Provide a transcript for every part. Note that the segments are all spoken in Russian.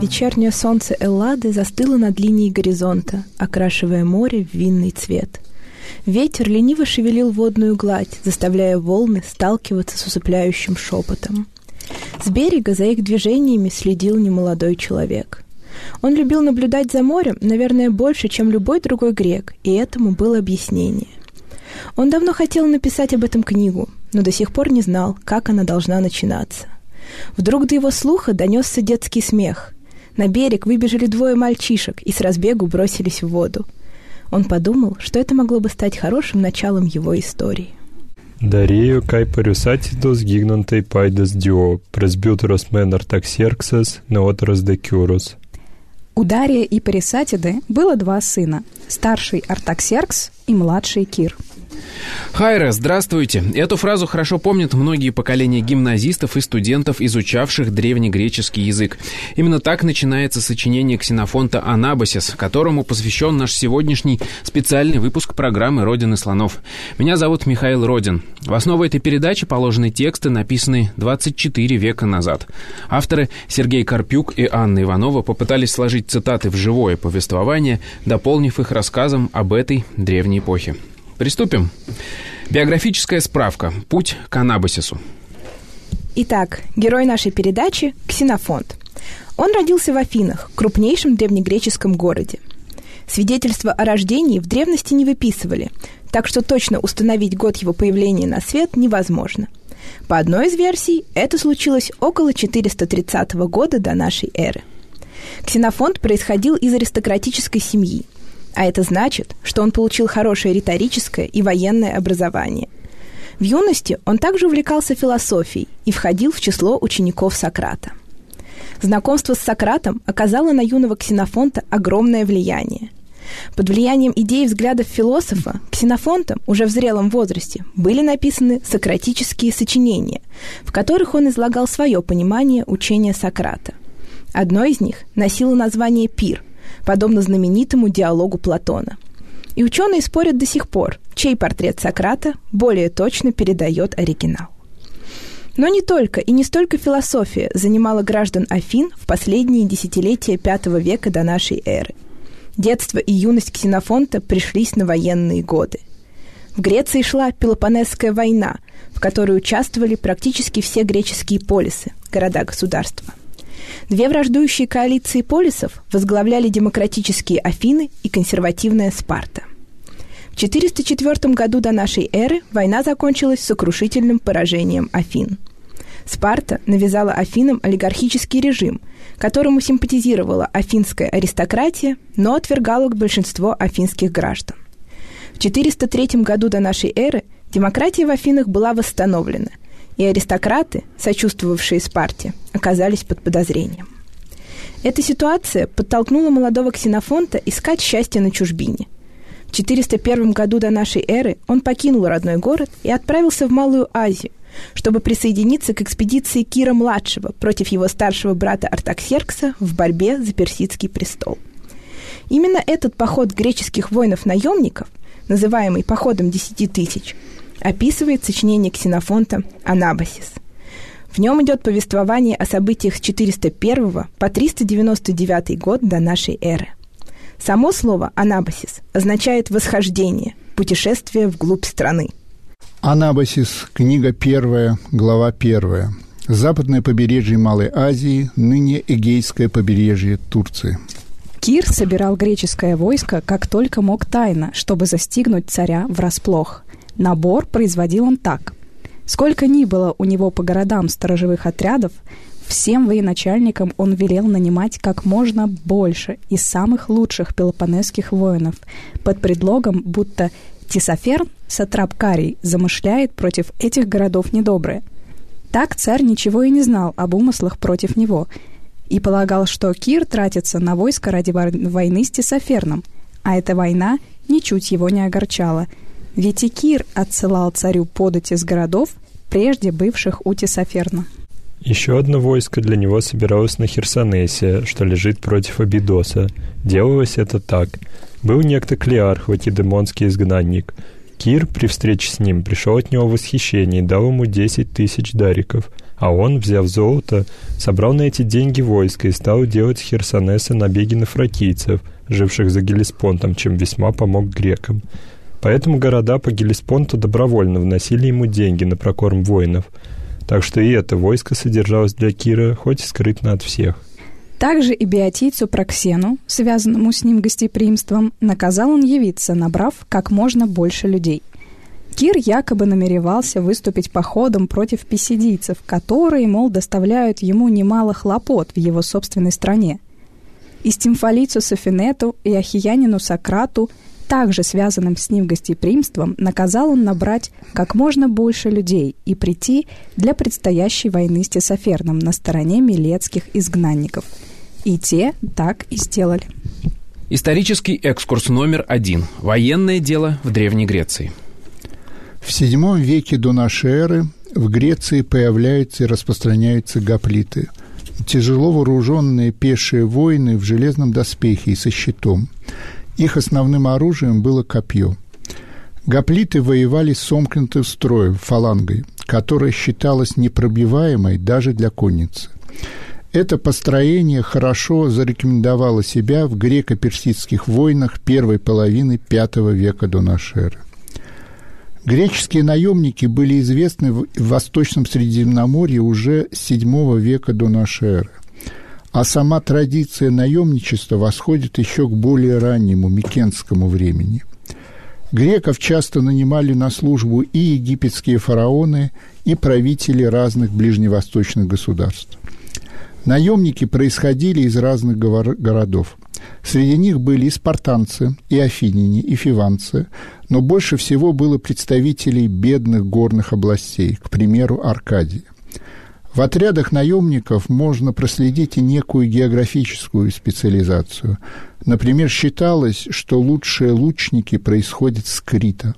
Вечернее солнце Эллады застыло над линией горизонта, окрашивая море в винный цвет. Ветер лениво шевелил водную гладь, заставляя волны сталкиваться с усыпляющим шепотом. С берега за их движениями следил немолодой человек. Он любил наблюдать за морем, наверное, больше, чем любой другой грек, и этому было объяснение. Он давно хотел написать об этом книгу, но до сих пор не знал, как она должна начинаться. Вдруг до его слуха донесся детский смех – на берег выбежали двое мальчишек и с разбегу бросились в воду. Он подумал, что это могло бы стать хорошим началом его истории. Дареju kai pariusatidos gignantai paidas dio, presbyteros men Артаксерксес, неотрос декюрус. У Дария и Парисатиды было два сына, старший Артаксеркс и младший Кир – Хайра, здравствуйте. Эту фразу хорошо помнят многие поколения гимназистов и студентов, изучавших древнегреческий язык. Именно так начинается сочинение ксенофонта «Анабасис», которому посвящен наш сегодняшний специальный выпуск программы «Родины слонов». Меня зовут Михаил Родин. В основу этой передачи положены тексты, написанные 24 века назад. Авторы Сергей Карпюк и Анна Иванова попытались сложить цитаты в живое повествование, дополнив их рассказом об этой древней эпохе. Приступим. Биографическая справка. Путь к анабасису. Итак, герой нашей передачи – Ксенофонт. Он родился в Афинах, крупнейшем древнегреческом городе. Свидетельства о рождении в древности не выписывали, так что точно установить год его появления на свет невозможно. По одной из версий, это случилось около 430 года до нашей эры. Ксенофонт происходил из аристократической семьи – а это значит, что он получил хорошее риторическое и военное образование. В юности он также увлекался философией и входил в число учеников Сократа. Знакомство с Сократом оказало на юного ксенофонта огромное влияние. Под влиянием идей и взглядов философа ксенофонтом уже в зрелом возрасте были написаны сократические сочинения, в которых он излагал свое понимание учения Сократа. Одно из них носило название «Пир», подобно знаменитому диалогу Платона. И ученые спорят до сих пор, чей портрет Сократа более точно передает оригинал. Но не только и не столько философия занимала граждан Афин в последние десятилетия V века до нашей эры. Детство и юность Ксенофонта пришлись на военные годы. В Греции шла Пелопонесская война, в которой участвовали практически все греческие полисы, города-государства. Две враждующие коалиции полисов возглавляли демократические Афины и консервативная Спарта. В 404 году до нашей эры война закончилась сокрушительным поражением Афин. Спарта навязала Афинам олигархический режим, которому симпатизировала афинская аристократия, но отвергала большинство афинских граждан. В 403 году до нашей эры демократия в Афинах была восстановлена, и аристократы, сочувствовавшие Спарте, оказались под подозрением. Эта ситуация подтолкнула молодого ксенофонта искать счастье на чужбине. В 401 году до нашей эры он покинул родной город и отправился в Малую Азию, чтобы присоединиться к экспедиции Кира-младшего против его старшего брата Артаксеркса в борьбе за персидский престол. Именно этот поход греческих воинов-наемников, называемый «походом десяти тысяч», описывает сочинение Ксенофонта «Анабасис». В нем идет повествование о событиях с 401 по 399 год до нашей эры. Само слово «анабасис» означает «восхождение», «путешествие вглубь страны». Анабасис, книга первая, глава первая. Западное побережье Малой Азии, ныне Эгейское побережье Турции. Кир собирал греческое войско как только мог тайно, чтобы застигнуть царя врасплох – Набор производил он так. Сколько ни было у него по городам сторожевых отрядов, всем военачальникам он велел нанимать как можно больше из самых лучших пелопонесских воинов, под предлогом, будто Тисоферн, сатрап Карий, замышляет против этих городов недоброе. Так царь ничего и не знал об умыслах против него и полагал, что Кир тратится на войско ради войны с Тисоферном, а эта война ничуть его не огорчало, ведь отсылал царю подать из городов, прежде бывших у Тесоферна. Еще одно войско для него собиралось на Херсонесе, что лежит против Абидоса. Делалось это так. Был некто Клеарх, ватидемонский изгнанник. Кир при встрече с ним пришел от него в восхищение и дал ему десять тысяч дариков. А он, взяв золото, собрал на эти деньги войско и стал делать с Херсонеса набеги на фракийцев, живших за Гелеспонтом, чем весьма помог грекам. Поэтому города по Гелеспонту добровольно вносили ему деньги на прокорм воинов. Так что и это войско содержалось для Кира, хоть и скрытно от всех. Также и биотийцу Проксену, связанному с ним гостеприимством, наказал он явиться, набрав как можно больше людей. Кир якобы намеревался выступить походом против писидийцев, которые, мол, доставляют ему немало хлопот в его собственной стране. И стимфалицу Софинету и ахиянину Сократу, также связанным с ним гостеприимством, наказал он набрать как можно больше людей и прийти для предстоящей войны с Тесоферном на стороне милецких изгнанников. И те так и сделали. Исторический экскурс номер один. Военное дело в Древней Греции – в VII веке до нашей эры в Греции появляются и распространяются гоплиты. Тяжело вооруженные пешие воины в железном доспехе и со щитом. Их основным оружием было копье. Гоплиты воевали сомкнутым строем, фалангой, которая считалась непробиваемой даже для конницы. Это построение хорошо зарекомендовало себя в греко-персидских войнах первой половины V века до эры. Греческие наемники были известны в Восточном Средиземноморье уже с VII века до эры. А сама традиция наемничества восходит еще к более раннему Микенскому времени. Греков часто нанимали на службу и египетские фараоны, и правители разных ближневосточных государств. Наемники происходили из разных городов. Среди них были и спартанцы, и афиняне, и фиванцы, но больше всего было представителей бедных горных областей, к примеру, Аркадии. В отрядах наемников можно проследить и некую географическую специализацию. Например, считалось, что лучшие лучники происходят с Крита.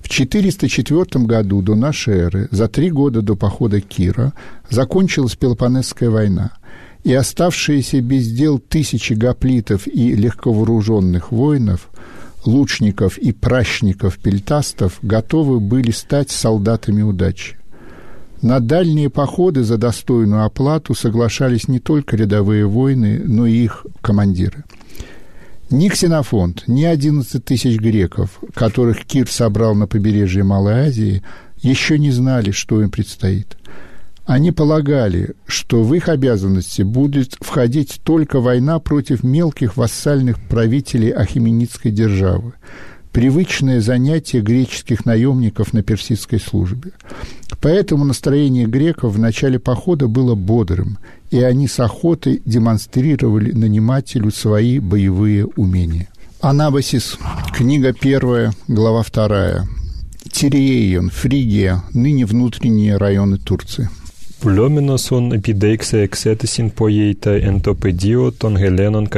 В 404 году до нашей эры, за три года до похода Кира, закончилась Пелопонесская война – и оставшиеся без дел тысячи гоплитов и легковооруженных воинов, лучников и пращников пельтастов готовы были стать солдатами удачи. На дальние походы за достойную оплату соглашались не только рядовые воины, но и их командиры. Ни Ксенофонт, ни 11 тысяч греков, которых Кир собрал на побережье Малой Азии, еще не знали, что им предстоит. Они полагали, что в их обязанности будет входить только война против мелких вассальных правителей Ахименидской державы, привычное занятие греческих наемников на персидской службе. Поэтому настроение греков в начале похода было бодрым, и они с охотой демонстрировали нанимателю свои боевые умения. Анабасис, книга первая, глава вторая. Тиреен, Фригия, ныне внутренние районы Турции. Πλόμενος ον επιδέξε εξέτησιν ποιήτα εν το πεδίο των Γελένων.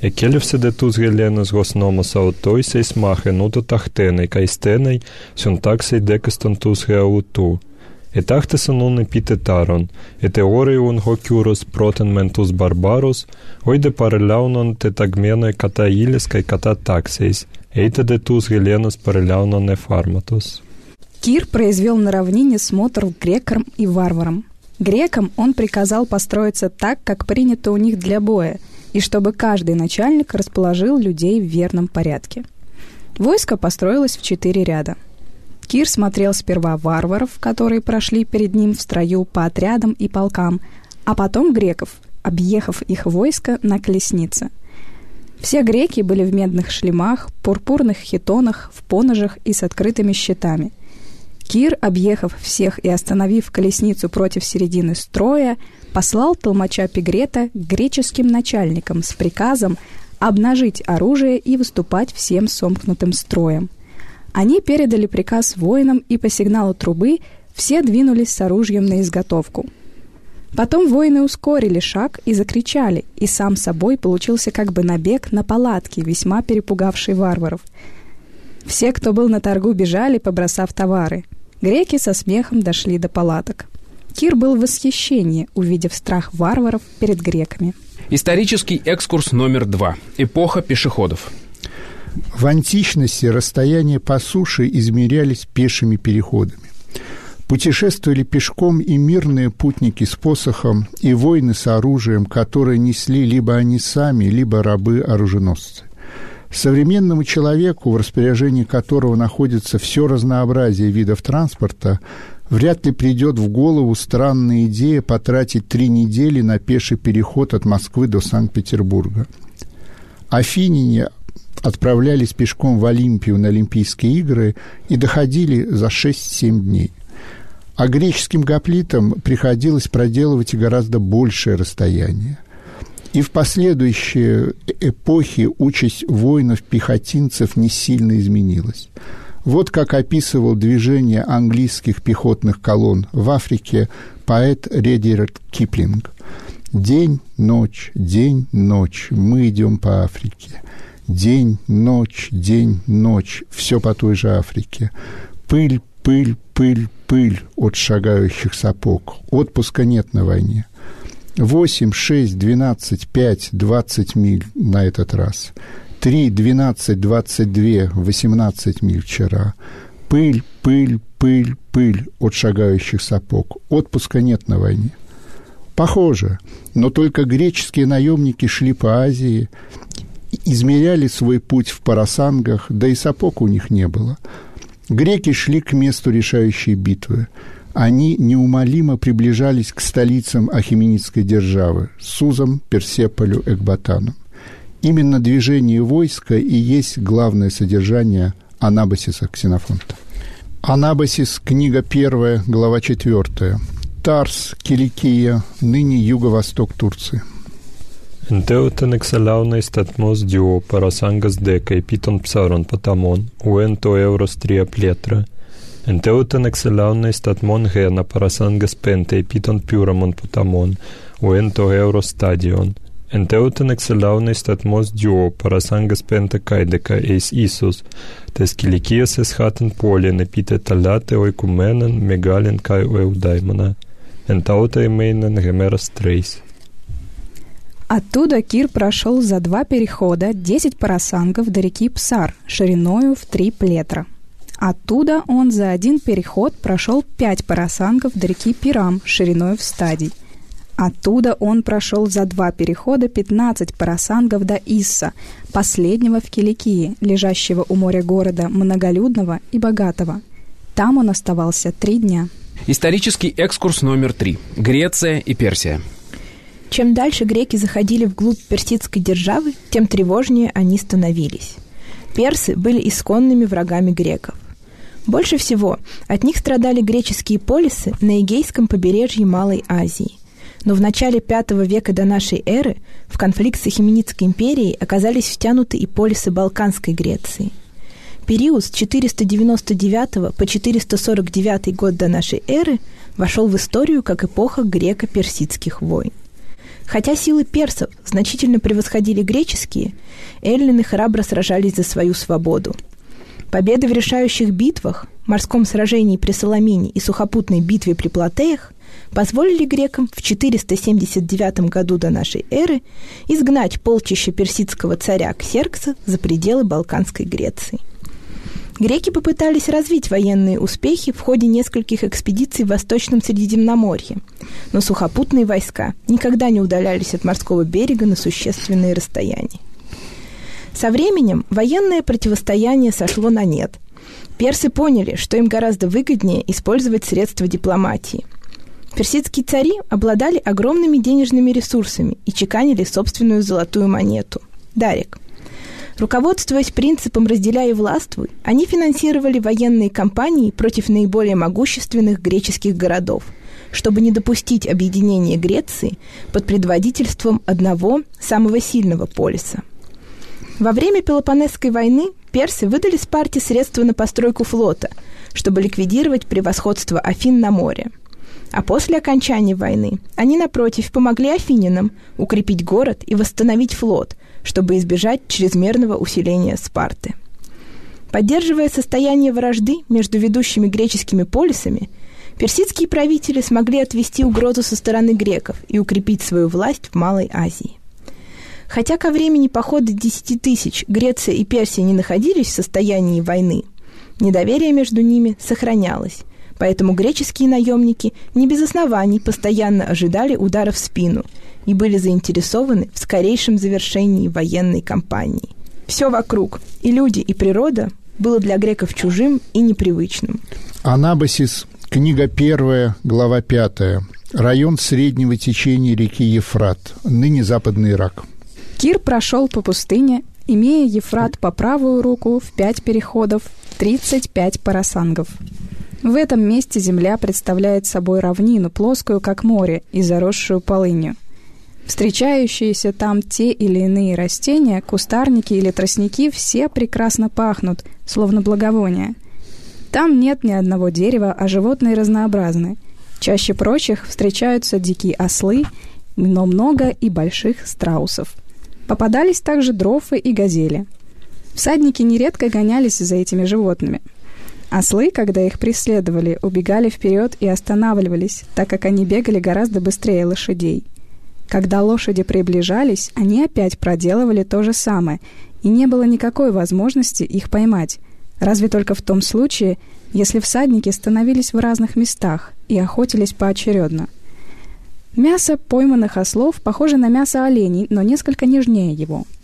Εκέλευσε δε τους Γελένους γοσνόμος αωτόις εις μάχεν ούτω ταχτέναι καί στέναι σιον τάξε δέκαστον τους γεαουτού. Ετάχτεσαν ον επίτετάρον, ετεόριον χοκιούρος πρώτεν μεν τους Μπαρμπάρους, οίδε παρελάουνον τεταγμένοι κατά ήλες καί κατά τάξεις, έιτε δε τους Γελένους παρελάουνον εφάρματος. Кир произвел на равнине смотр грекам и варварам. Грекам он приказал построиться так, как принято у них для боя, и чтобы каждый начальник расположил людей в верном порядке. Войско построилось в четыре ряда. Кир смотрел сперва варваров, которые прошли перед ним в строю по отрядам и полкам, а потом греков, объехав их войско на колеснице. Все греки были в медных шлемах, пурпурных хитонах, в поножах и с открытыми щитами – Кир, объехав всех и остановив колесницу против середины строя, послал толмача Пигрета к греческим начальникам с приказом обнажить оружие и выступать всем сомкнутым строем. Они передали приказ воинам, и по сигналу трубы все двинулись с оружием на изготовку. Потом воины ускорили шаг и закричали, и сам собой получился как бы набег на палатки, весьма перепугавший варваров. Все, кто был на торгу, бежали, побросав товары. Греки со смехом дошли до палаток. Кир был в восхищении, увидев страх варваров перед греками. Исторический экскурс номер два. Эпоха пешеходов. В античности расстояния по суше измерялись пешими переходами. Путешествовали пешком и мирные путники с посохом, и воины с оружием, которые несли либо они сами, либо рабы-оруженосцы. Современному человеку, в распоряжении которого находится все разнообразие видов транспорта, вряд ли придет в голову странная идея потратить три недели на пеший переход от Москвы до Санкт-Петербурга. Афиняне отправлялись пешком в Олимпию на Олимпийские игры и доходили за 6-7 дней. А греческим гоплитам приходилось проделывать и гораздо большее расстояние. И в последующие эпохи участь воинов-пехотинцев не сильно изменилась. Вот как описывал движение английских пехотных колонн в Африке поэт Редерт Киплинг. «День, ночь, день, ночь, мы идем по Африке. День, ночь, день, ночь, все по той же Африке. Пыль, пыль, пыль, пыль от шагающих сапог. Отпуска нет на войне. 8, 6, 12, 5, 20 миль на этот раз. 3, 12, 22, 18 миль вчера. Пыль, пыль, пыль, пыль от шагающих сапог. Отпуска нет на войне. Похоже, но только греческие наемники шли по Азии, измеряли свой путь в парасангах, да и сапог у них не было – Греки шли к месту решающей битвы. Они неумолимо приближались к столицам Ахименидской державы – Сузам, Персеполю, Экбатану. Именно движение войска и есть главное содержание Анабасиса Ксенофонта. Анабасис, книга первая, глава четвертая. Тарс, Киликия, ныне юго-восток Турции – Enteuten exelaunais tatmos dio parasangas decai piton psaron patamon, uento euros tria pletra. Enteuten exelaunais tatmon gena parasangas pentei piton pyramon patamon, uento euros stadion. Enteuten exelaunais tatmos dio parasangas penta caideca eis isus, tes kilikias es haten polien epite talate oikumenen megalien kai eudaimona. Entaute meinen gemeras treis. Оттуда Кир прошел за два перехода 10 парасангов до реки Псар, шириною в три плетра. Оттуда он за один переход прошел пять парасангов до реки Пирам, шириной в стадий. Оттуда он прошел за два перехода 15 парасангов до Исса, последнего в Киликии, лежащего у моря города, многолюдного и богатого. Там он оставался три дня. Исторический экскурс номер три. Греция и Персия. Чем дальше греки заходили вглубь персидской державы, тем тревожнее они становились. Персы были исконными врагами греков. Больше всего от них страдали греческие полисы на Эгейском побережье Малой Азии. Но в начале V века до нашей эры в конфликт с Ахименидской империей оказались втянуты и полисы Балканской Греции. Период с 499 по 449 год до нашей эры вошел в историю как эпоха греко-персидских войн. Хотя силы персов значительно превосходили греческие, эллины храбро сражались за свою свободу. Победы в решающих битвах, морском сражении при Соломине и сухопутной битве при Платеях позволили грекам в 479 году до нашей эры изгнать полчища персидского царя Ксеркса за пределы Балканской Греции. Греки попытались развить военные успехи в ходе нескольких экспедиций в Восточном Средиземноморье, но сухопутные войска никогда не удалялись от морского берега на существенные расстояния. Со временем военное противостояние сошло на нет. Персы поняли, что им гораздо выгоднее использовать средства дипломатии. Персидские цари обладали огромными денежными ресурсами и чеканили собственную золотую монету – дарик – Руководствуясь принципом «разделяй и властвуй», они финансировали военные кампании против наиболее могущественных греческих городов, чтобы не допустить объединения Греции под предводительством одного самого сильного полиса. Во время Пелопонесской войны персы выдали Спарте средства на постройку флота, чтобы ликвидировать превосходство Афин на море. А после окончания войны они, напротив, помогли афининам укрепить город и восстановить флот, чтобы избежать чрезмерного усиления Спарты. Поддерживая состояние вражды между ведущими греческими полисами, персидские правители смогли отвести угрозу со стороны греков и укрепить свою власть в Малой Азии. Хотя ко времени похода 10 тысяч Греция и Персия не находились в состоянии войны, недоверие между ними сохранялось, Поэтому греческие наемники не без оснований постоянно ожидали удара в спину и были заинтересованы в скорейшем завершении военной кампании. Все вокруг, и люди, и природа, было для греков чужим и непривычным. Анабасис, книга первая, глава пятая. Район среднего течения реки Ефрат, ныне Западный Ирак. Кир прошел по пустыне, имея Ефрат по правую руку в пять переходов, 35 парасангов. В этом месте земля представляет собой равнину, плоскую, как море, и заросшую полынью. Встречающиеся там те или иные растения, кустарники или тростники все прекрасно пахнут, словно благовония. Там нет ни одного дерева, а животные разнообразны. Чаще прочих встречаются дикие ослы, но много и больших страусов. Попадались также дрофы и газели. Всадники нередко гонялись за этими животными – Ослы, когда их преследовали, убегали вперед и останавливались, так как они бегали гораздо быстрее лошадей. Когда лошади приближались, они опять проделывали то же самое, и не было никакой возможности их поймать, разве только в том случае, если всадники становились в разных местах и охотились поочередно. Мясо пойманных ослов похоже на мясо оленей, но несколько нежнее его –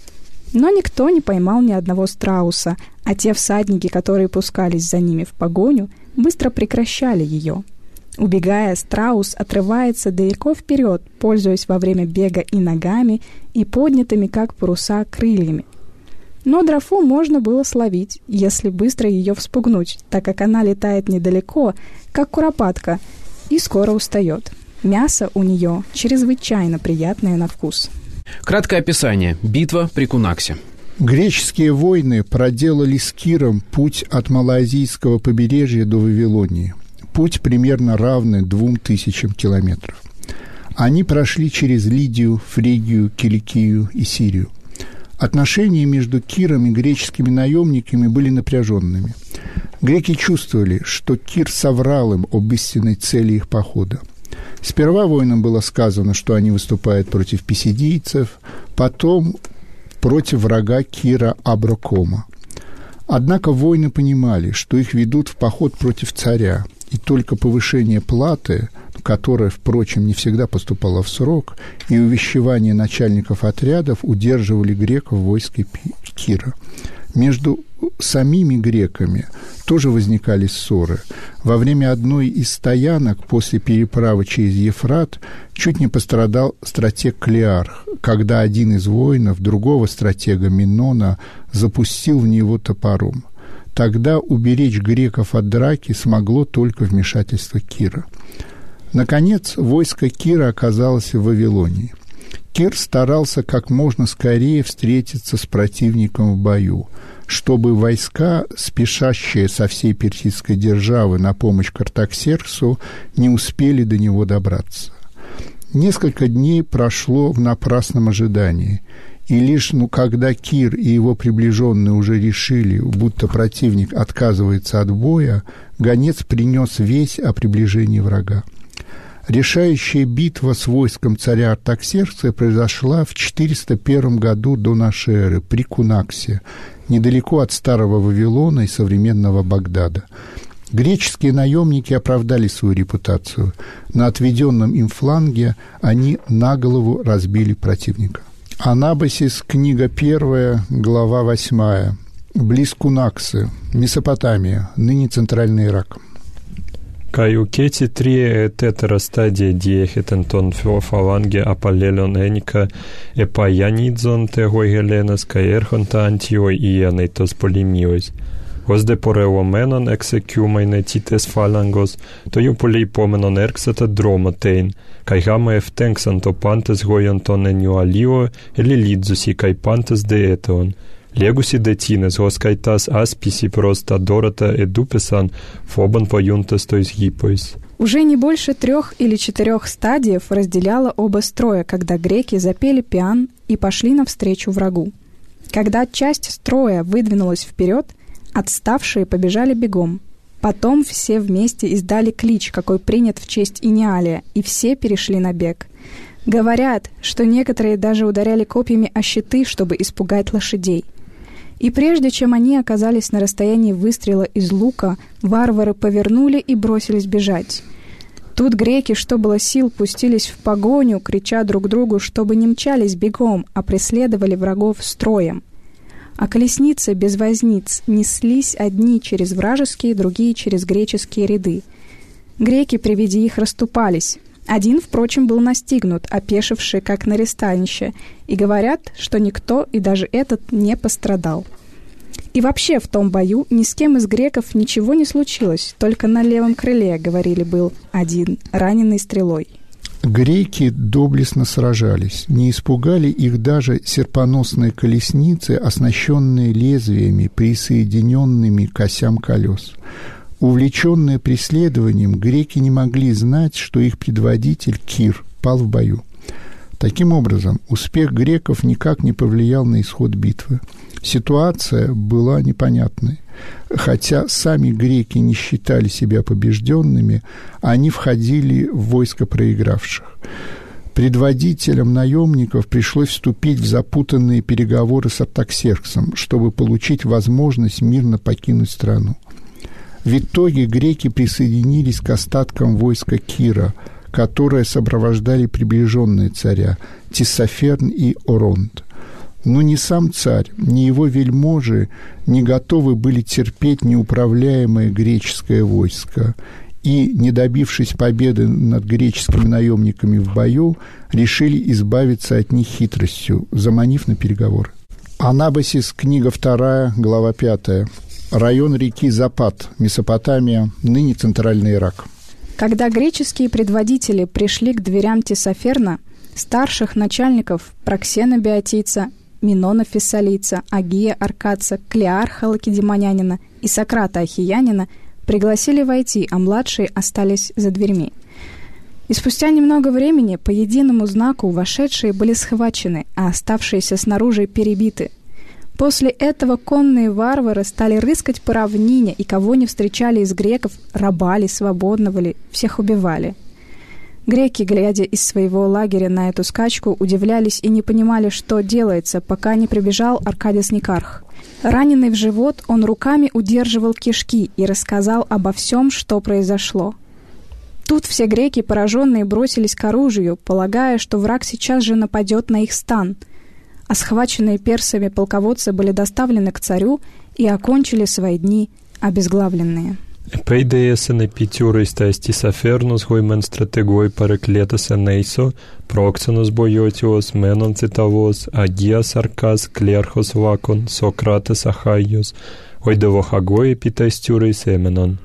но никто не поймал ни одного страуса, а те всадники, которые пускались за ними в погоню, быстро прекращали ее. Убегая, страус отрывается далеко вперед, пользуясь во время бега и ногами, и поднятыми, как паруса, крыльями. Но дрофу можно было словить, если быстро ее вспугнуть, так как она летает недалеко, как куропатка, и скоро устает. Мясо у нее чрезвычайно приятное на вкус. Краткое описание. Битва при Кунаксе. Греческие войны проделали с Киром путь от Малайзийского побережья до Вавилонии. Путь примерно равный двум тысячам километров. Они прошли через Лидию, Фригию, Киликию и Сирию. Отношения между Киром и греческими наемниками были напряженными. Греки чувствовали, что Кир соврал им об истинной цели их похода – Сперва воинам было сказано, что они выступают против писидийцев, потом против врага Кира Аброкома. Однако воины понимали, что их ведут в поход против царя, и только повышение платы, которая, впрочем, не всегда поступала в срок, и увещевание начальников отрядов удерживали греков в войске Кира. Между самими греками тоже возникали ссоры. Во время одной из стоянок после переправы через Ефрат чуть не пострадал стратег Клеарх, когда один из воинов другого стратега Минона запустил в него топором. Тогда уберечь греков от драки смогло только вмешательство Кира. Наконец, войско Кира оказалось в Вавилонии. Кир старался как можно скорее встретиться с противником в бою, чтобы войска, спешащие со всей персидской державы на помощь Картаксерксу, не успели до него добраться. Несколько дней прошло в напрасном ожидании, и лишь ну, когда Кир и его приближенные уже решили, будто противник отказывается от боя, гонец принес весь о приближении врага. Решающая битва с войском царя Артаксеркса произошла в 401 году до нашей эры при Кунаксе, недалеко от старого Вавилона и современного Багдада. Греческие наемники оправдали свою репутацию. На отведенном им фланге они на голову разбили противника. Анабасис, книга первая, глава восьмая. Близ Кунаксы, Месопотамия, ныне Центральный Ирак. Kai uketi tri tetera stadia dieheten ton fio falange apalelon enika epaianidzon te hoi helenas kai erhonta antioi ianeitos polimios. Hos de poreomenon execumaine tites falangos, to iu polei pomenon erxata dromatein, kai hama eftenxanto pantes goion ton eniu alio, elilidzusi kai pantes de eton. Liegusi detines, o skaitas aspisi просто дората эдупесан фобан поюнтас то есть гипоис. Уже не больше трех или четырех стадиев разделяло оба строя, когда греки запели пиан и пошли навстречу врагу. Когда часть строя выдвинулась вперед, отставшие побежали бегом. Потом все вместе издали клич, какой принят в честь Иниалия, и все перешли на бег. Говорят, что некоторые даже ударяли копьями о щиты, чтобы испугать лошадей – и прежде чем они оказались на расстоянии выстрела из лука, варвары повернули и бросились бежать. Тут греки, что было сил, пустились в погоню, крича друг другу, чтобы не мчались бегом, а преследовали врагов строем. А колесницы без возниц неслись одни через вражеские, другие через греческие ряды. Греки при виде их расступались, один, впрочем, был настигнут, опешивший как на и говорят, что никто и даже этот не пострадал. И вообще в том бою ни с кем из греков ничего не случилось, только на левом крыле, говорили, был один, раненый стрелой. Греки доблестно сражались, не испугали их даже серпоносные колесницы, оснащенные лезвиями, присоединенными к осям колес. Увлеченные преследованием, греки не могли знать, что их предводитель Кир пал в бою. Таким образом, успех греков никак не повлиял на исход битвы. Ситуация была непонятной. Хотя сами греки не считали себя побежденными, они входили в войско проигравших. Предводителям наемников пришлось вступить в запутанные переговоры с Артаксерксом, чтобы получить возможность мирно покинуть страну. В итоге греки присоединились к остаткам войска Кира, которые сопровождали приближенные царя Тисоферн и Оронт. Но ни сам царь, ни его вельможи не готовы были терпеть неуправляемое греческое войско, и, не добившись победы над греческими наемниками в бою, решили избавиться от них хитростью, заманив на переговоры. Анабасис, книга 2, глава 5 район реки Запад, Месопотамия, ныне Центральный Ирак. Когда греческие предводители пришли к дверям Тесоферна, старших начальников Проксена Биотийца, Минона Фессалийца, Агия Аркадца, Клеарха Лакедемонянина и Сократа Ахиянина пригласили войти, а младшие остались за дверьми. И спустя немного времени по единому знаку вошедшие были схвачены, а оставшиеся снаружи перебиты, После этого конные варвары стали рыскать по равнине, и кого не встречали из греков, рабали, свободного ли, всех убивали. Греки, глядя из своего лагеря на эту скачку, удивлялись и не понимали, что делается, пока не прибежал Аркадис Никарх. Раненый в живот, он руками удерживал кишки и рассказал обо всем, что произошло. Тут все греки, пораженные, бросились к оружию, полагая, что враг сейчас же нападет на их стан – а схваченные персами полководцы были доставлены к царю и окончили свои дни обезглавленные. Pēdējais epitūristais Tisafernus huimen strategoi parakletas eneiso, proksenos bojotios, menon citavos, agias arkas, klerhos vakon, Sokrates ahaios, oidevo hagoi epitēstūris emenon.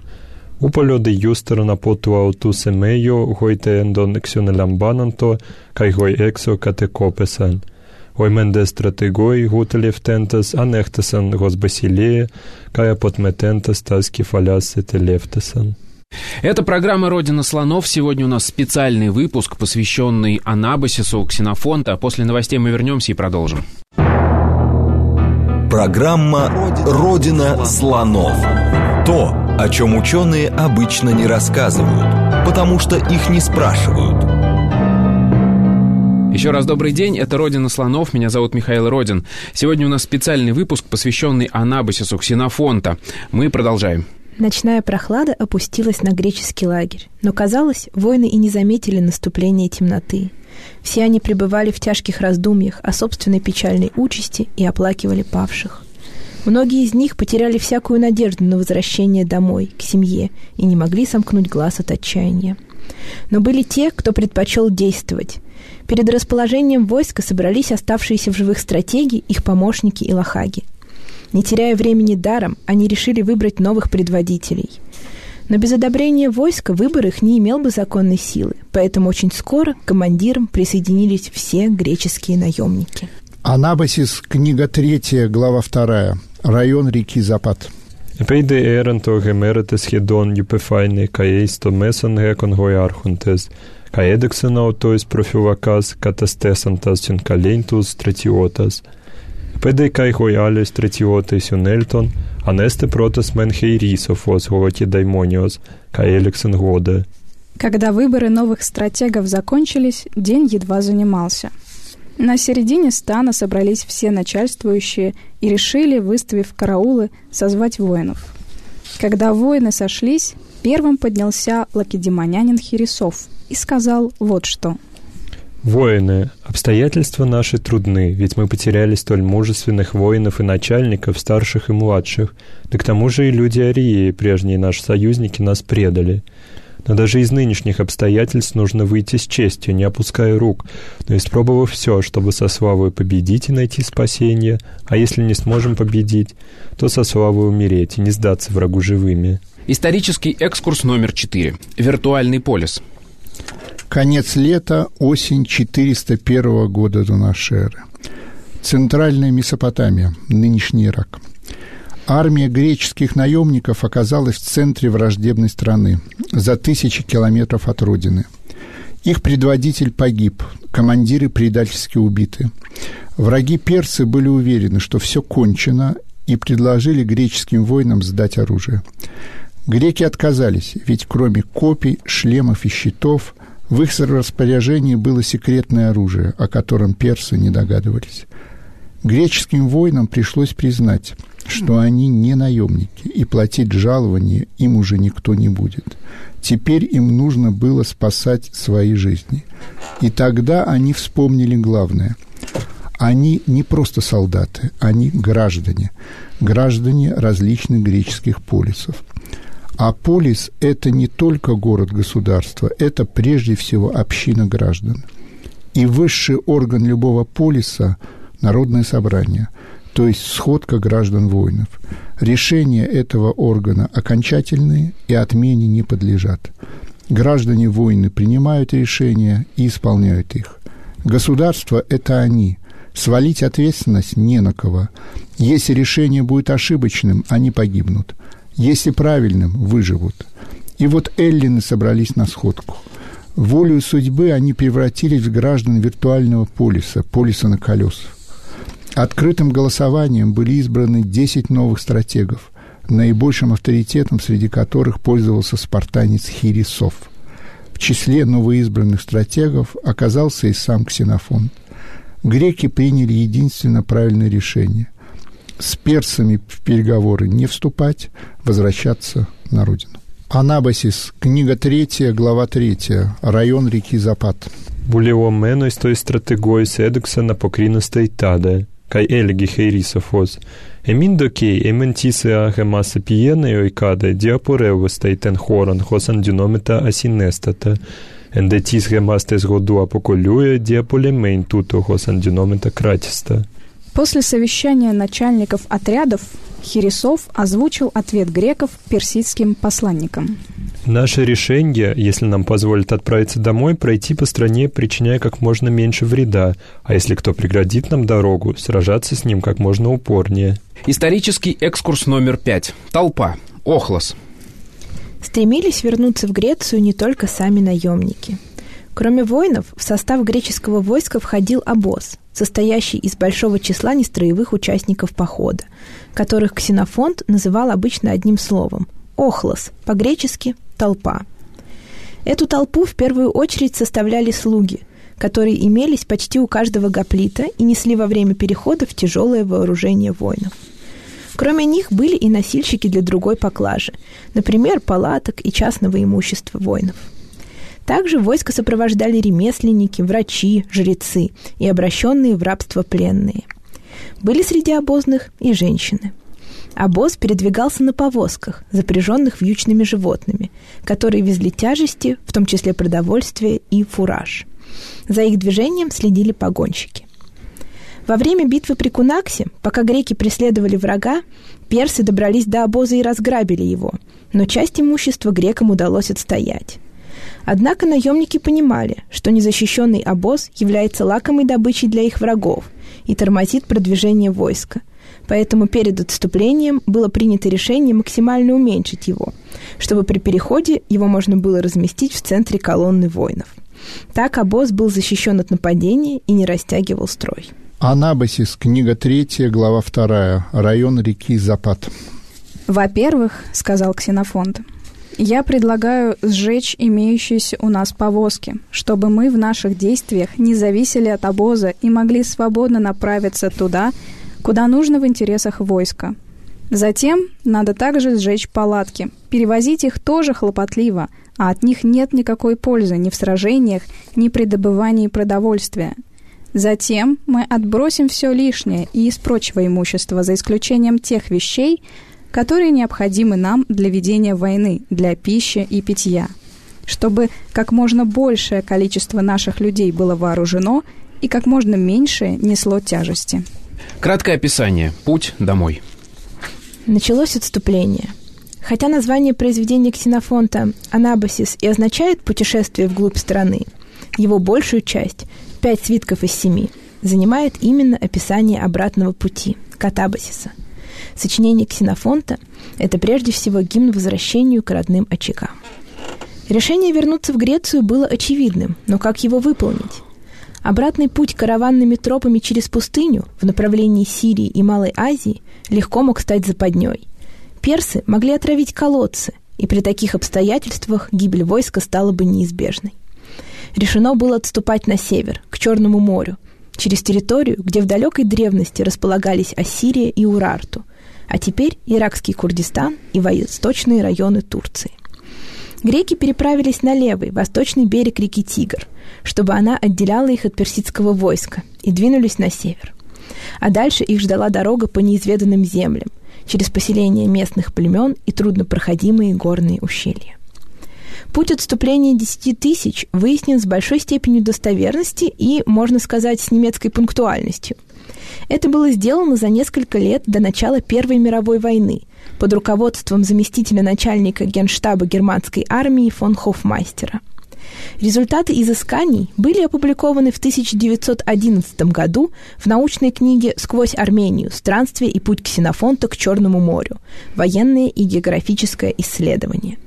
Upolio de justero na potu autu semeio, hoite endon xionelambananto, kai hoi exo katekopesan – oimen стратегой гутелев тентас анехтасан госбасилея, кая подметентас тас кефаляс лефтасан. Это программа «Родина слонов». Сегодня у нас специальный выпуск, посвященный Анабасису Ксенофонта. После новостей мы вернемся и продолжим. Программа «Родина слонов». То, о чем ученые обычно не рассказывают, потому что их не спрашивают – еще раз добрый день, это «Родина слонов», меня зовут Михаил Родин. Сегодня у нас специальный выпуск, посвященный Анабасису Ксенофонта. Мы продолжаем. Ночная прохлада опустилась на греческий лагерь, но, казалось, воины и не заметили наступления темноты. Все они пребывали в тяжких раздумьях о собственной печальной участи и оплакивали павших. Многие из них потеряли всякую надежду на возвращение домой, к семье, и не могли сомкнуть глаз от отчаяния. Но были те, кто предпочел действовать, Перед расположением войска собрались оставшиеся в живых стратеги, их помощники и лохаги. Не теряя времени даром, они решили выбрать новых предводителей. Но без одобрения войска выбор их не имел бы законной силы, поэтому очень скоро к командирам присоединились все греческие наемники. Анабасис, книга 3, глава 2, район реки Запад. Veidy ērant to hemertes hedon jupefainikaisto mesan hekon hoi archuntes, Kā iedegsinautojas profilakās, katastēsantas un kalintus tretiotas. Pēdējai hojāļais tretiotais un elton, aneste protas menheirīsofos hovoti daimonios, kā Элексон года. Когда выборы новых стратегов закончились, день едва занимался. На середине стана собрались все начальствующие и решили, выставив караулы, созвать воинов. Когда воины сошлись, первым поднялся лакедемонянин Хересов – и сказал вот что. «Воины, обстоятельства наши трудны, ведь мы потеряли столь мужественных воинов и начальников, старших и младших, да к тому же и люди Арии, прежние наши союзники, нас предали. Но даже из нынешних обстоятельств нужно выйти с честью, не опуская рук, но испробовав все, чтобы со славой победить и найти спасение, а если не сможем победить, то со славой умереть и не сдаться врагу живыми. Исторический экскурс номер 4. Виртуальный полис. Конец лета, осень 401 года до нашей эры. Центральная Месопотамия, нынешний Ирак – Армия греческих наемников оказалась в центре враждебной страны, за тысячи километров от родины. Их предводитель погиб, командиры предательски убиты. Враги персы были уверены, что все кончено, и предложили греческим воинам сдать оружие. Греки отказались, ведь кроме копий, шлемов и щитов в их распоряжении было секретное оружие, о котором персы не догадывались. Греческим воинам пришлось признать – что они не наемники, и платить жалование им уже никто не будет. Теперь им нужно было спасать свои жизни. И тогда они вспомнили главное. Они не просто солдаты, они граждане. Граждане различных греческих полисов. А полис – это не только город-государство, это прежде всего община граждан. И высший орган любого полиса – народное собрание – то есть сходка граждан воинов. Решения этого органа окончательные и отмене не подлежат. Граждане воины принимают решения и исполняют их. Государство – это они. Свалить ответственность не на кого. Если решение будет ошибочным, они погибнут. Если правильным, выживут. И вот эллины собрались на сходку. Волею судьбы они превратились в граждан виртуального полиса, полиса на колесах. Открытым голосованием были избраны 10 новых стратегов, наибольшим авторитетом среди которых пользовался спартанец Хирисов. В числе новоизбранных стратегов оказался и сам Ксенофон. Греки приняли единственно правильное решение – с персами в переговоры не вступать, возвращаться на родину. Анабасис, книга 3, глава 3, район реки Запад. Булеоменось той стратегой на покриностей таде, кай элеги хейрисофос. Эмин докей, эмен тисеа хемаса пиене ойкаде, диапоревостей тен хоран, хосан дюномета асинестата. Энде тис хемастес годуа поколюе, диаполемен туто хосан дюномета кратиста. После совещания начальников отрядов Хирисов озвучил ответ греков персидским посланникам. Наше решение, если нам позволят отправиться домой, пройти по стране, причиняя как можно меньше вреда, а если кто преградит нам дорогу, сражаться с ним как можно упорнее. Исторический экскурс номер пять. Толпа. Охлос. Стремились вернуться в Грецию не только сами наемники. Кроме воинов, в состав греческого войска входил обоз, состоящий из большого числа нестроевых участников похода, которых Ксенофонт называл обычно одним словом – «охлос», по-гречески толпа. Эту толпу в первую очередь составляли слуги, которые имелись почти у каждого гоплита и несли во время переходов тяжелое вооружение воинов. Кроме них были и носильщики для другой поклажи, например, палаток и частного имущества воинов. Также войско сопровождали ремесленники, врачи, жрецы и обращенные в рабство пленные. Были среди обозных и женщины – Обоз передвигался на повозках, запряженных вьючными животными, которые везли тяжести, в том числе продовольствие и фураж. За их движением следили погонщики. Во время битвы при Кунаксе, пока греки преследовали врага, персы добрались до обоза и разграбили его, но часть имущества грекам удалось отстоять. Однако наемники понимали, что незащищенный обоз является лакомой добычей для их врагов и тормозит продвижение войска. Поэтому перед отступлением было принято решение максимально уменьшить его, чтобы при переходе его можно было разместить в центре колонны воинов. Так обоз был защищен от нападения и не растягивал строй. Анабасис, книга 3, глава 2, район реки Запад. «Во-первых, — сказал Ксенофонт, — я предлагаю сжечь имеющиеся у нас повозки, чтобы мы в наших действиях не зависели от обоза и могли свободно направиться туда, куда нужно в интересах войска. Затем надо также сжечь палатки. Перевозить их тоже хлопотливо, а от них нет никакой пользы ни в сражениях, ни при добывании продовольствия. Затем мы отбросим все лишнее и из прочего имущества, за исключением тех вещей, которые необходимы нам для ведения войны, для пищи и питья, чтобы как можно большее количество наших людей было вооружено и как можно меньшее несло тяжести. Краткое описание. Путь домой. Началось отступление. Хотя название произведения Ксенофонта «Анабасис» и означает «путешествие вглубь страны», его большую часть пять свитков из семи, занимает именно описание обратного пути, катабасиса. Сочинение Ксенофонта – это прежде всего гимн возвращению к родным очагам. Решение вернуться в Грецию было очевидным, но как его выполнить? Обратный путь караванными тропами через пустыню в направлении Сирии и Малой Азии легко мог стать западней. Персы могли отравить колодцы, и при таких обстоятельствах гибель войска стала бы неизбежной решено было отступать на север, к Черному морю, через территорию, где в далекой древности располагались Ассирия и Урарту, а теперь иракский Курдистан и восточные районы Турции. Греки переправились на левый, восточный берег реки Тигр, чтобы она отделяла их от персидского войска, и двинулись на север. А дальше их ждала дорога по неизведанным землям, через поселения местных племен и труднопроходимые горные ущелья. Путь отступления 10 тысяч выяснен с большой степенью достоверности и, можно сказать, с немецкой пунктуальностью. Это было сделано за несколько лет до начала Первой мировой войны под руководством заместителя начальника генштаба германской армии фон Хофмайстера. Результаты изысканий были опубликованы в 1911 году в научной книге «Сквозь Армению. Странствие и путь Ксенофонта к Черному морю. Военное и географическое исследование».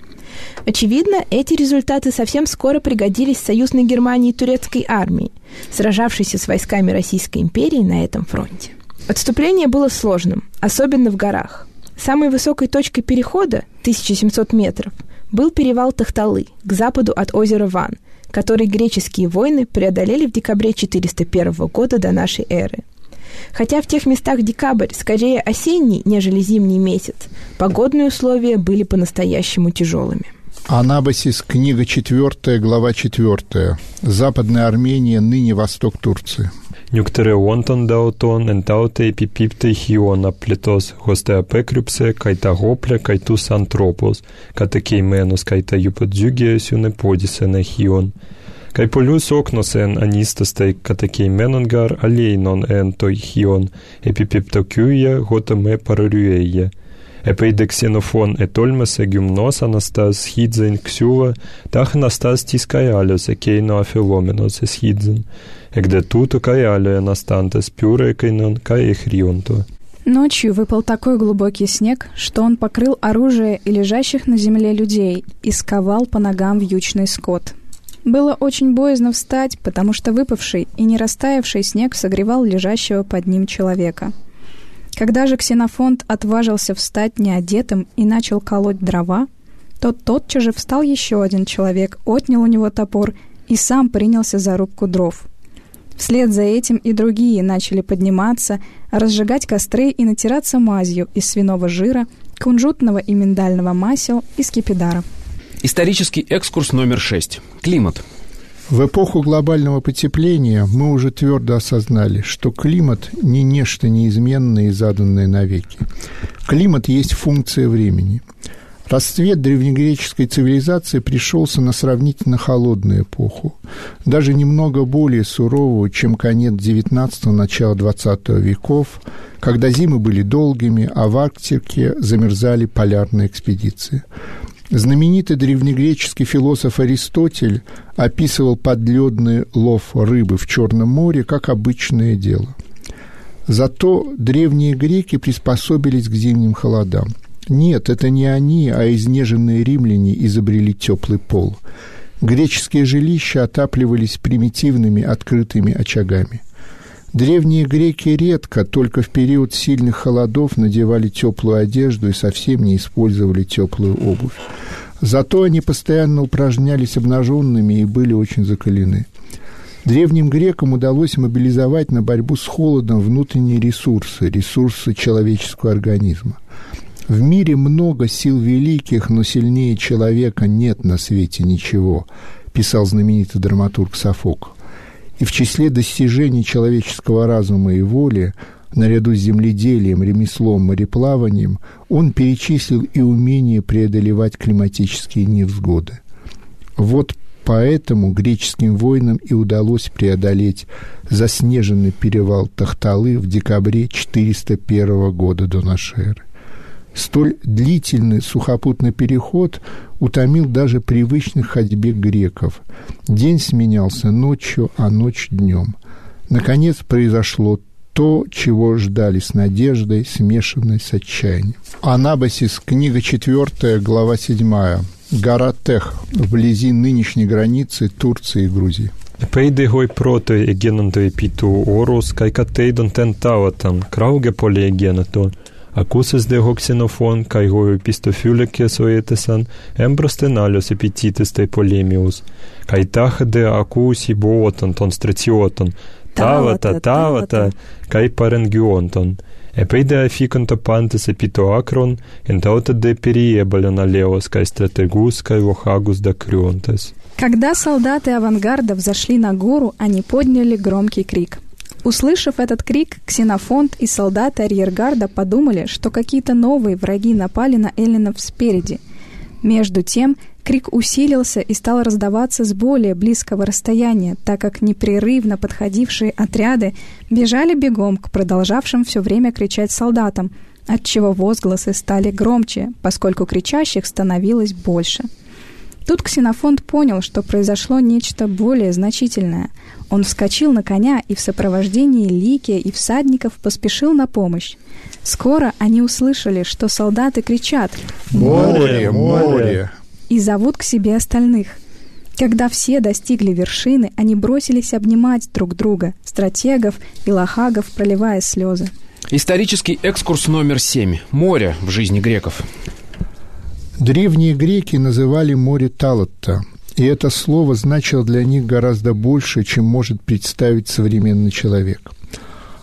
Очевидно, эти результаты совсем скоро пригодились союзной Германии и турецкой армии, сражавшейся с войсками Российской империи на этом фронте. Отступление было сложным, особенно в горах. Самой высокой точкой перехода, 1700 метров, был перевал Тахталы, к западу от озера Ван, который греческие войны преодолели в декабре 401 года до нашей эры. Хотя в тех местах декабрь скорее осенний, нежели зимний месяц, погодные условия были по-настоящему тяжелыми. Анабасис, книга 4, глава 4. Западная Армения, ныне восток Турции. Νυκτερευόντων δ' αὐτῶν ἐνταῦθα ἐπιπίπτει χιὼν ἄπλετος, ὥστε ἀπέκρυψε καὶ τὰ ὅπλα καὶ τοὺς ἀνθρώπους κατακειμένους, καὶ τὰ ὑποζύγια συνεπόδισεν ἡ χιών. Καὶ πολὺς ὄκνος ἦν ἀνίστασθαι· κατακειμένων γὰρ ἀλεεινὸν ἦν ἡ χιὼν ἐπιπεπτωκυῖα ὅτῳ μὴ παραρρυείη. Ἐπεὶ δὲ Ξενοφῶν ἐτόλμησε γυμνὸς ἀναστὰς σχίζειν ξύλα, Тах Анастас Тискаялес Экейно Афиломенос Эсхидзен, Эгде Туту Каяле Анастантес э Пюре Экейнон Каехрионто. Ночью выпал такой глубокий снег, что он покрыл оружие и лежащих на земле людей и сковал по ногам вьючный скот. Было очень боязно встать, потому что выпавший и не растаявший снег согревал лежащего под ним человека — когда же Ксенофонт отважился встать неодетым и начал колоть дрова, то тотчас же встал еще один человек, отнял у него топор и сам принялся за рубку дров. Вслед за этим и другие начали подниматься, разжигать костры и натираться мазью из свиного жира, кунжутного и миндального масел и скипидара. Исторический экскурс номер шесть. Климат. В эпоху глобального потепления мы уже твердо осознали, что климат не нечто неизменное и заданное навеки. Климат есть функция времени. Расцвет древнегреческой цивилизации пришелся на сравнительно холодную эпоху, даже немного более суровую, чем конец XIX – начало XX веков, когда зимы были долгими, а в Арктике замерзали полярные экспедиции. Знаменитый древнегреческий философ Аристотель описывал подледный лов рыбы в Черном море как обычное дело. Зато древние греки приспособились к зимним холодам. Нет, это не они, а изнеженные римляне изобрели теплый пол. Греческие жилища отапливались примитивными открытыми очагами. Древние греки редко, только в период сильных холодов, надевали теплую одежду и совсем не использовали теплую обувь. Зато они постоянно упражнялись обнаженными и были очень закалены. Древним грекам удалось мобилизовать на борьбу с холодом внутренние ресурсы, ресурсы человеческого организма. В мире много сил великих, но сильнее человека нет на свете ничего, писал знаменитый драматург Софокл. И в числе достижений человеческого разума и воли, наряду с земледелием, ремеслом, мореплаванием, он перечислил и умение преодолевать климатические невзгоды. Вот поэтому греческим воинам и удалось преодолеть заснеженный перевал Тахталы в декабре 401 года до нашей эры. Столь длительный сухопутный переход утомил даже привычных ходьбе греков. День сменялся ночью, а ночь днем. Наконец произошло то, чего ждали с надеждой, смешанной с отчаянием. Анабасис, книга 4, глава 7. Гора Тех, вблизи нынешней границы Турции и Грузии. Peidehoi protoi egenantoi pitu orus, kai kateidon ten tavatan, krauge poli egenato, Acusas de pistofylike soetesan, embrostenalios epititis te polemius, kai tach de acusi booton ton stretioton, tavata, tavata, kai parengionton, Epeide aficanto pantes epito acron, entauta de периебален алеос, кай стратегус, кай лохагус да крюнтес. Когда солдаты авангарда взошли на гору, они подняли громкий крик. Услышав этот крик, Ксенофонт и солдаты арьергарда подумали, что какие-то новые враги напали на эллинов спереди. Между тем, крик усилился и стал раздаваться с более близкого расстояния, так как непрерывно подходившие отряды бежали бегом к продолжавшим все время кричать солдатам, отчего возгласы стали громче, поскольку кричащих становилось больше. Тут Ксенофонт понял, что произошло нечто более значительное. Он вскочил на коня и в сопровождении Ликия и всадников поспешил на помощь. Скоро они услышали, что солдаты кричат «Море, море!» и зовут к себе остальных. Когда все достигли вершины, они бросились обнимать друг друга, стратегов и лохагов, проливая слезы. Исторический экскурс номер семь. Море в жизни греков. Древние греки называли море Талатта, и это слово значило для них гораздо больше, чем может представить современный человек.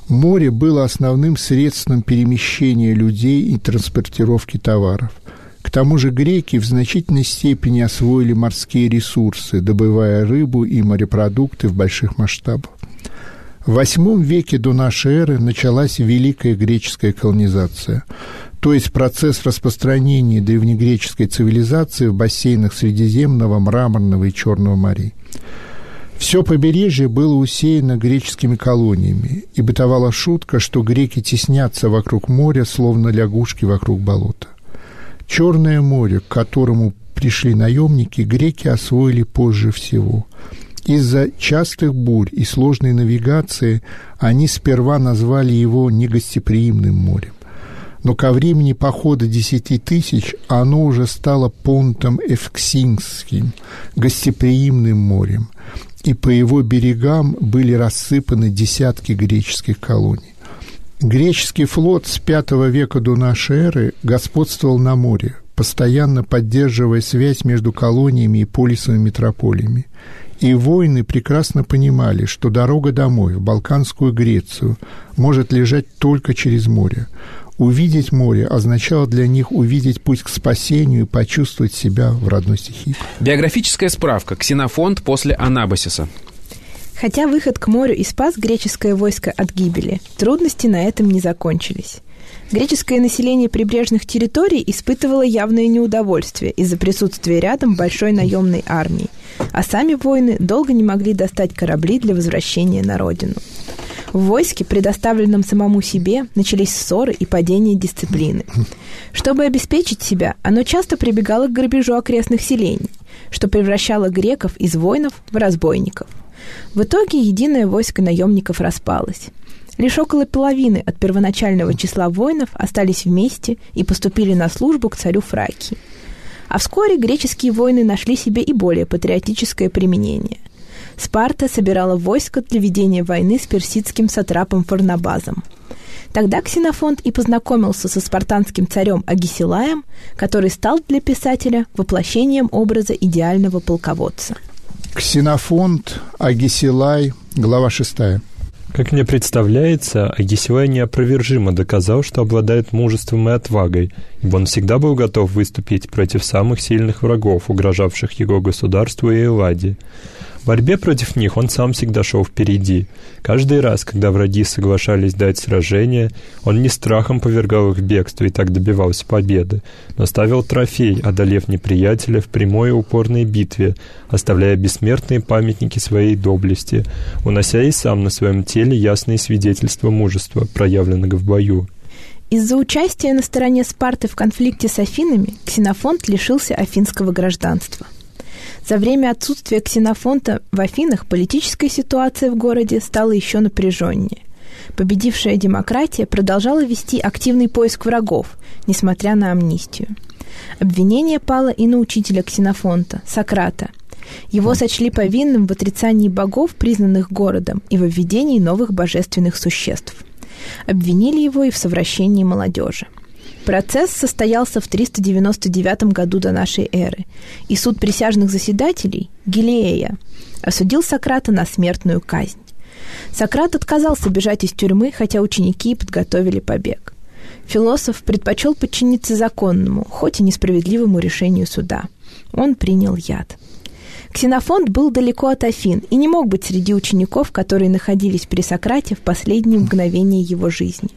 Море было основным средством перемещения людей и транспортировки товаров. К тому же греки в значительной степени освоили морские ресурсы, добывая рыбу и морепродукты в больших масштабах. В VIII веке до нашей эры началась великая греческая колонизация – то есть процесс распространения древнегреческой цивилизации в бассейнах Средиземного, Мраморного и Черного морей. Все побережье было усеяно греческими колониями, и бытовала шутка, что греки теснятся вокруг моря, словно лягушки вокруг болота. Черное море, к которому пришли наемники, греки освоили позже всего. Из-за частых бурь и сложной навигации они сперва назвали его негостеприимным морем но ко времени похода десяти тысяч оно уже стало понтом Эвксинским, гостеприимным морем, и по его берегам были рассыпаны десятки греческих колоний. Греческий флот с V века до нашей эры господствовал на море, постоянно поддерживая связь между колониями и полисовыми метрополиями. И воины прекрасно понимали, что дорога домой, в Балканскую Грецию, может лежать только через море. Увидеть море означало для них увидеть путь к спасению и почувствовать себя в родной стихии. Биографическая справка. Ксенофонт после Анабасиса. Хотя выход к морю и спас греческое войско от гибели, трудности на этом не закончились. Греческое население прибрежных территорий испытывало явное неудовольствие из-за присутствия рядом большой наемной армии, а сами воины долго не могли достать корабли для возвращения на родину. В войске, предоставленном самому себе, начались ссоры и падение дисциплины. Чтобы обеспечить себя, оно часто прибегало к грабежу окрестных селений, что превращало греков из воинов в разбойников. В итоге единое войско наемников распалось. Лишь около половины от первоначального числа воинов остались вместе и поступили на службу к царю Фракии. А вскоре греческие воины нашли себе и более патриотическое применение. Спарта собирала войско для ведения войны с персидским сатрапом Фарнабазом. Тогда Ксенофонт и познакомился со спартанским царем Агисилаем, который стал для писателя воплощением образа идеального полководца. Ксенофонт, Агисилай, глава шестая. Как мне представляется, Агисилай неопровержимо доказал, что обладает мужеством и отвагой, ибо он всегда был готов выступить против самых сильных врагов, угрожавших его государству и Элладе. В борьбе против них он сам всегда шел впереди. Каждый раз, когда враги соглашались дать сражение, он не страхом повергал их в бегство и так добивался победы, но ставил трофей, одолев неприятеля в прямой упорной битве, оставляя бессмертные памятники своей доблести, унося и сам на своем теле ясные свидетельства мужества, проявленного в бою. Из-за участия на стороне Спарты в конфликте с Афинами Ксенофонт лишился афинского гражданства – за время отсутствия ксенофонта в Афинах политическая ситуация в городе стала еще напряженнее. Победившая демократия продолжала вести активный поиск врагов, несмотря на амнистию. Обвинение пало и на учителя ксенофонта, Сократа. Его сочли повинным в отрицании богов, признанных городом, и в введении новых божественных существ. Обвинили его и в совращении молодежи. Процесс состоялся в 399 году до нашей эры, и суд присяжных заседателей, Гилея, осудил Сократа на смертную казнь. Сократ отказался бежать из тюрьмы, хотя ученики подготовили побег. Философ предпочел подчиниться законному, хоть и несправедливому решению суда. Он принял яд. Ксенофонт был далеко от Афин и не мог быть среди учеников, которые находились при Сократе в последние мгновения его жизни.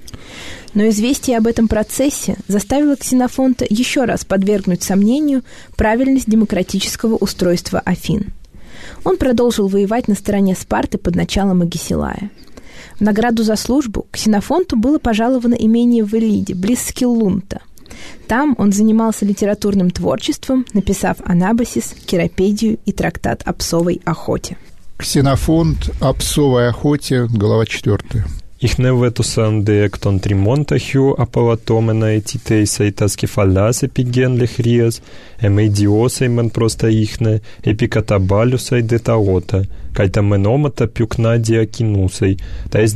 Но известие об этом процессе заставило Ксенофонта еще раз подвергнуть сомнению правильность демократического устройства Афин. Он продолжил воевать на стороне Спарты под началом Агисилая. В награду за службу Ксенофонту было пожаловано имение в Элиде, близ Скиллунта. Там он занимался литературным творчеством, написав «Анабасис», «Керапедию» и трактат о псовой охоте. Ксенофонт о псовой охоте, глава четвертая. Ich nevetusan de ekton trimonta hiu apalatomena etiteisa tas kefalase pigen lechrias, emeidiosai man prosta ихне, епикатабалюсай де таота, кайта меномата пюкна диакинусай, тайс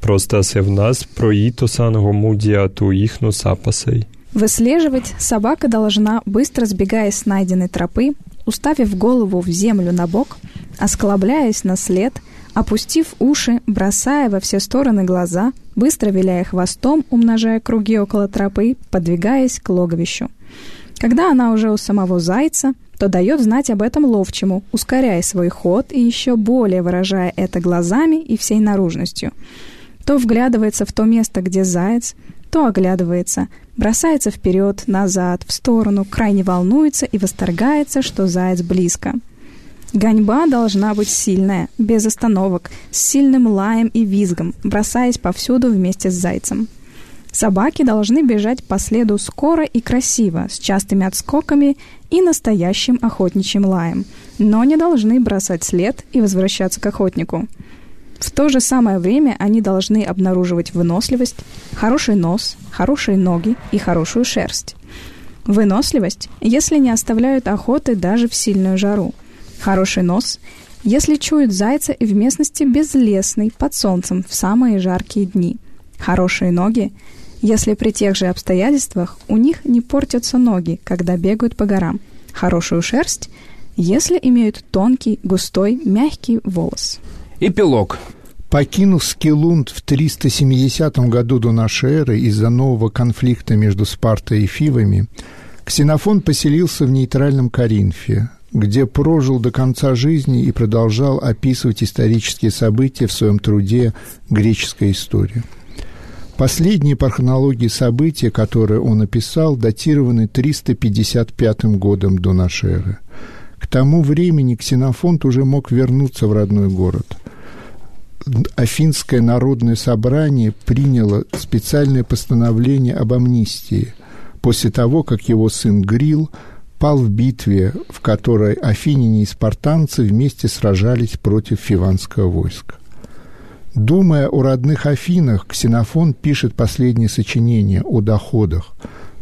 просто севнас проитосан гому диату ихну сапасай. Выслеживать собака должна, быстро сбегая с найденной тропы, уставив голову в землю на бок, осклабляясь на след, опустив уши, бросая во все стороны глаза, быстро виляя хвостом, умножая круги около тропы, подвигаясь к логовищу. Когда она уже у самого зайца, то дает знать об этом ловчему, ускоряя свой ход и еще более выражая это глазами и всей наружностью. То вглядывается в то место, где заяц, то оглядывается, бросается вперед, назад, в сторону, крайне волнуется и восторгается, что заяц близко. Гоньба должна быть сильная, без остановок, с сильным лаем и визгом, бросаясь повсюду вместе с зайцем. Собаки должны бежать по следу скоро и красиво, с частыми отскоками и настоящим охотничьим лаем, но не должны бросать след и возвращаться к охотнику – в то же самое время они должны обнаруживать выносливость, хороший нос, хорошие ноги и хорошую шерсть. Выносливость, если не оставляют охоты даже в сильную жару. Хороший нос, если чуют зайца и в местности безлесной, под солнцем, в самые жаркие дни. Хорошие ноги, если при тех же обстоятельствах у них не портятся ноги, когда бегают по горам. Хорошую шерсть, если имеют тонкий, густой, мягкий волос. Эпилог. Покинув Скилунд в 370 году до нашей эры из-за нового конфликта между Спартой и Фивами, Ксенофон поселился в нейтральном Коринфе, где прожил до конца жизни и продолжал описывать исторические события в своем труде «Греческая история». Последние по хронологии события, которые он описал, датированы 355 годом до нашей эры – К тому времени Ксенофонт уже мог вернуться в родной город. Афинское народное собрание приняло специальное постановление об амнистии после того, как его сын Грил пал в битве, в которой афиняне и спартанцы вместе сражались против фиванского войска. Думая о родных Афинах, Ксенофон пишет последнее сочинение о доходах,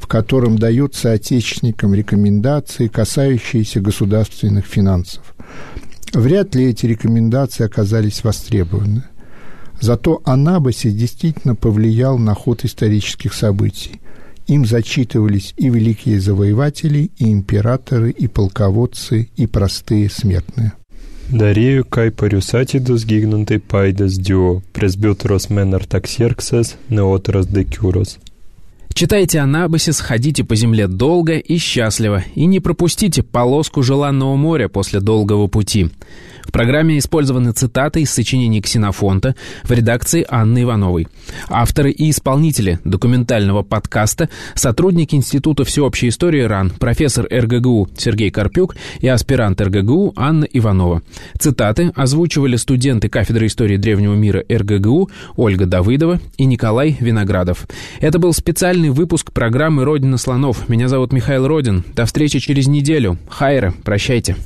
в котором дает соотечественникам рекомендации, касающиеся государственных финансов. Вряд ли эти рекомендации оказались востребованы. Зато Анабасис действительно повлиял на ход исторических событий. Им зачитывались и великие завоеватели, и императоры, и полководцы, и простые смертные. Дарею кай парюсатидус гигнунтой пайдас дио, пресбютерос менар таксерксес, неотерос декюрос. Читайте Анабасис, ходите по земле долго и счастливо, и не пропустите полоску желанного моря после долгого пути. В программе использованы цитаты из сочинений Ксенофонта в редакции Анны Ивановой. Авторы и исполнители документального подкаста – сотрудники Института всеобщей истории РАН, профессор РГГУ Сергей Карпюк и аспирант РГГУ Анна Иванова. Цитаты озвучивали студенты кафедры истории древнего мира РГГУ Ольга Давыдова и Николай Виноградов. Это был специальный выпуск программы «Родина слонов». Меня зовут Михаил Родин. До встречи через неделю. Хайра, прощайте.